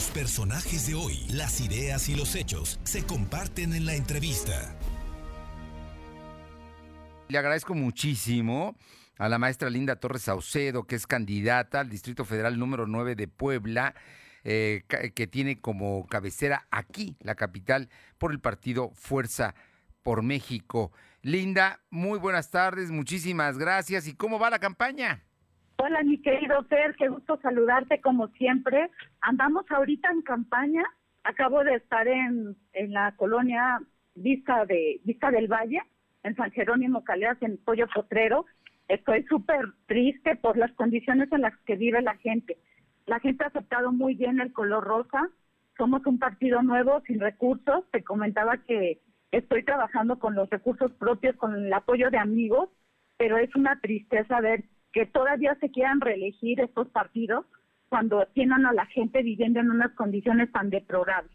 Los personajes de hoy, las ideas y los hechos se comparten en la entrevista. Le agradezco muchísimo a la maestra Linda Torres Saucedo, que es candidata al Distrito Federal número 9 de Puebla, eh, que tiene como cabecera aquí, la capital, por el partido Fuerza por México. Linda, muy buenas tardes, muchísimas gracias. ¿Y cómo va la campaña? Hola, mi querido Fer, qué gusto saludarte como siempre. Andamos ahorita en campaña. Acabo de estar en, en la colonia Vista de Vista del Valle, en San Jerónimo Caleas, en Pollo Potrero. Estoy súper triste por las condiciones en las que vive la gente. La gente ha aceptado muy bien el color rosa. Somos un partido nuevo, sin recursos. Te comentaba que estoy trabajando con los recursos propios, con el apoyo de amigos, pero es una tristeza ver que todavía se quieran reelegir estos partidos cuando tienen a la gente viviendo en unas condiciones tan deplorables.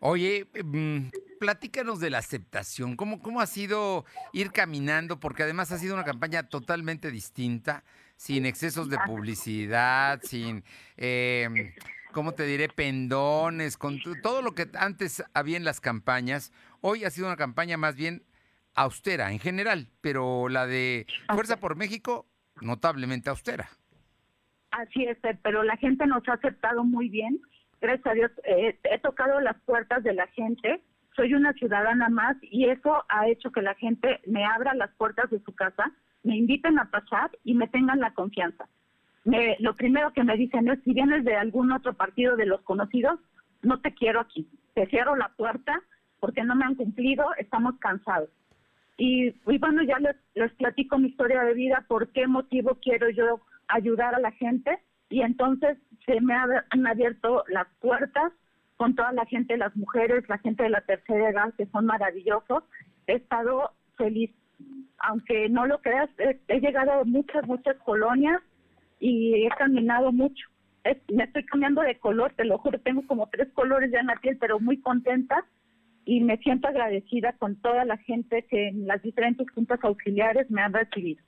Oye, mm, platícanos de la aceptación. ¿Cómo, ¿Cómo ha sido ir caminando? Porque además ha sido una campaña totalmente distinta, sin excesos de publicidad, sin, eh, ¿cómo te diré? Pendones, con todo lo que antes había en las campañas. Hoy ha sido una campaña más bien austera en general, pero la de Fuerza por México notablemente austera. Así es, pero la gente nos ha aceptado muy bien. Gracias a Dios, eh, he tocado las puertas de la gente. Soy una ciudadana más y eso ha hecho que la gente me abra las puertas de su casa, me inviten a pasar y me tengan la confianza. Me, lo primero que me dicen es, si vienes de algún otro partido de los conocidos, no te quiero aquí. Te cierro la puerta porque no me han cumplido, estamos cansados. Y, bueno, ya les, les platico mi historia de vida, por qué motivo quiero yo ayudar a la gente. Y entonces se me han abierto las puertas con toda la gente, las mujeres, la gente de la tercera edad, que son maravillosos. He estado feliz. Aunque no lo creas, he, llegado a muchas, muchas colonias y he caminado mucho. me estoy cambiando de color, te lo juro, tengo como tres colores ya en la piel, pero muy contenta y me siento agradecida con toda la gente que en las diferentes juntas auxiliares me han recibido.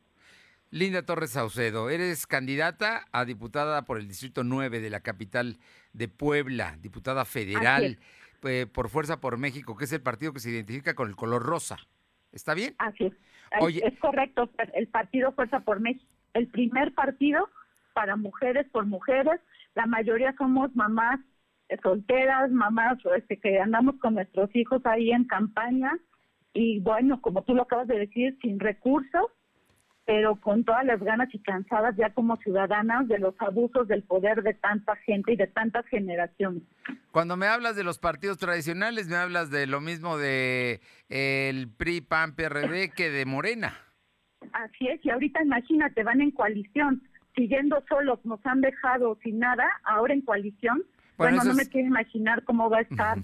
Linda Torres Saucedo, eres candidata a diputada por el Distrito 9 de la capital de Puebla, diputada federal eh, por Fuerza por México, que es el partido que se identifica con el color rosa. ¿Está bien? Así es. Oye, es correcto, el partido Fuerza por México, el primer partido para mujeres por mujeres. La mayoría somos mamás solteras, mamás este, que andamos con nuestros hijos ahí en campaña y bueno, como tú lo acabas de decir, sin recursos, pero con todas las ganas y cansadas ya como ciudadanas de los abusos del poder de tanta gente y de tantas generaciones. Cuando me hablas de los partidos tradicionales, me hablas de lo mismo de el PRI, PAN, PRD que de Morena. Así es, y ahorita imagínate, van en coalición, siguiendo solos, nos han dejado sin nada, ahora en coalición, bueno, no me quiero imaginar cómo va a estar,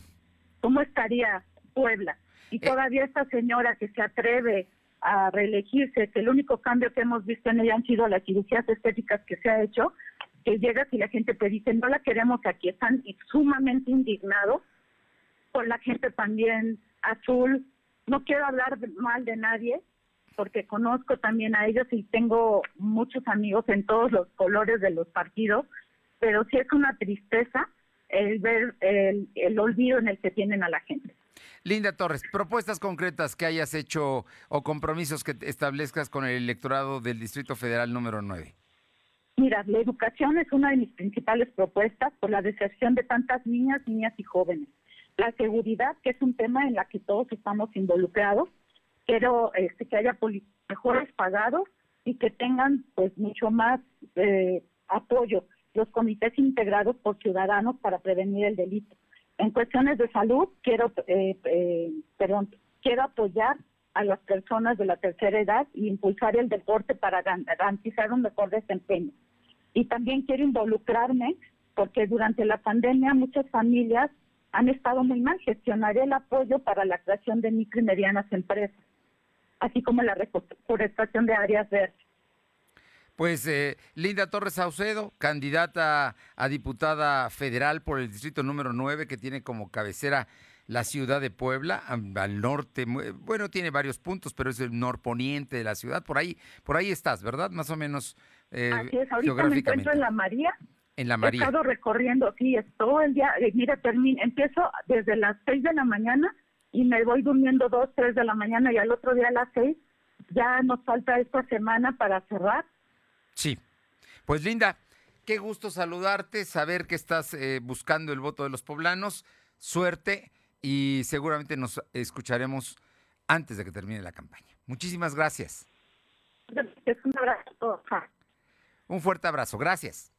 cómo estaría Puebla. Y eh. todavía esta señora que se atreve a reelegirse, que el único cambio que hemos visto en ella han sido las cirugías estéticas que se ha hecho, que llega y la gente te dice, no la queremos aquí, están sumamente indignados por la gente también azul. No quiero hablar mal de nadie, porque conozco también a ellos y tengo muchos amigos en todos los colores de los partidos, pero sí es una tristeza el ver el, olvido en el que tienen a la gente. Linda Torres, propuestas concretas que hayas hecho o compromisos que establezcas con el electorado del Distrito Federal número 9. Mira, la educación es una de mis principales propuestas por la deserción de tantas niñas, niñas y jóvenes. La seguridad, que es un tema en la que todos estamos involucrados. Quiero este, que haya mejores pagados y que tengan pues mucho más eh, apoyo los comités integrados por ciudadanos para prevenir el delito. En cuestiones de salud, quiero, eh, eh, perdón, quiero apoyar a las personas de la tercera edad e impulsar el deporte para garantizar un mejor desempeño. Y también quiero involucrarme porque durante la pandemia muchas familias han estado muy mal. Gestionaré el apoyo para la creación de micro y medianas empresas, así como la reforestación de áreas verdes. Pues eh, Linda Torres Saucedo, candidata a diputada federal por el distrito número 9, que tiene como cabecera la ciudad de Puebla, al norte, bueno, tiene varios puntos, pero es el norponiente de la ciudad, por ahí, por ahí estás, ¿verdad? Más o menos eh, Así es, ahorita me encuentro en La María. En la He María. estado recorriendo, sí, es todo el día. eh, Mira, termino, empiezo desde las 6 de la mañana y me voy durmiendo 2, 3 de la mañana y al otro día a las 6. Ya nos falta esta semana para cerrar. Sí. Pues Linda, qué gusto saludarte, saber que estás eh, buscando el voto de los poblanos. Suerte y seguramente nos escucharemos antes de que termine la campaña. Muchísimas gracias. Es un abrazo. Un fuerte abrazo. Gracias.